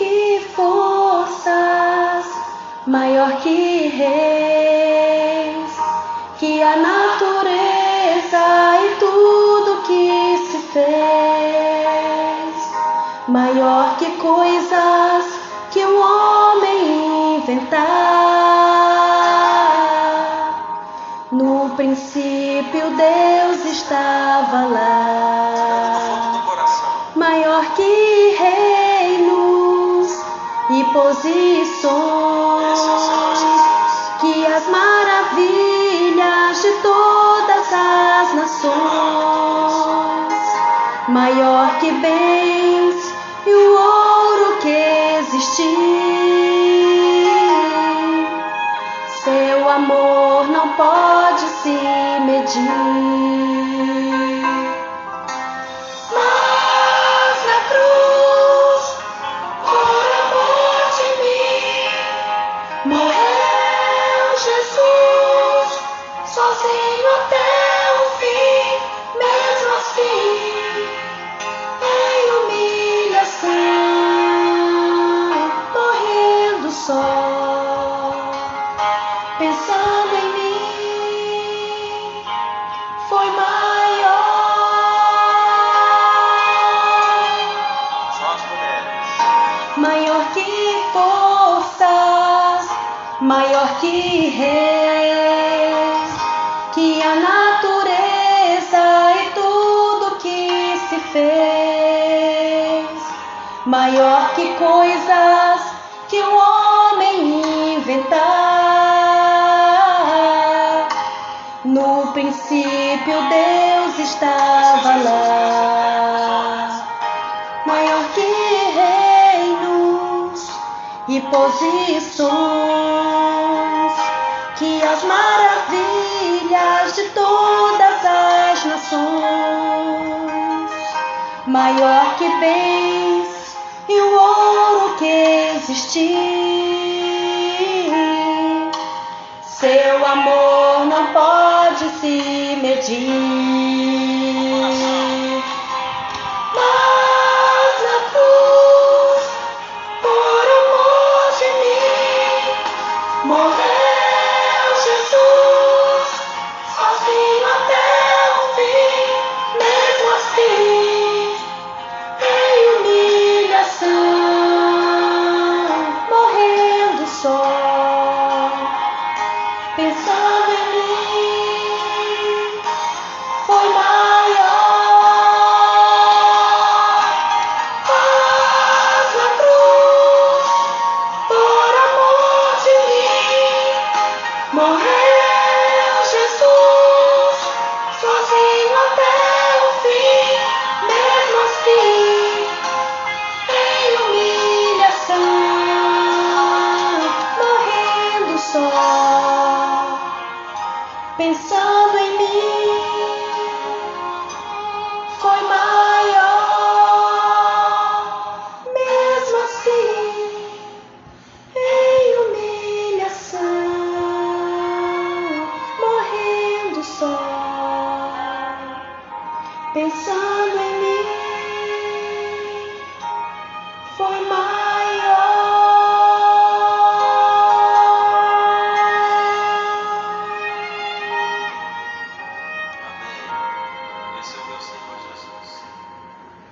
que forças maior que reis, que a natureza e tudo que se fez, maior que coisas que o homem inventar. No princípio Deus estava lá. E posições, que as maravilhas de todas as nações, maior que bens e o ouro que existir. Seu amor não pode se medir. Maior que forças, maior que reis, que a natureza e tudo que se fez, maior que coisas que o homem inventar. No princípio Deus estava lá e posições, que as maravilhas de todas as nações, maior que bens e o ouro que existir. Seu amor não pode se medir. Morreu Jesus, sozinho até o fim, mesmo assim, em humilhação, morrendo só, pensando. so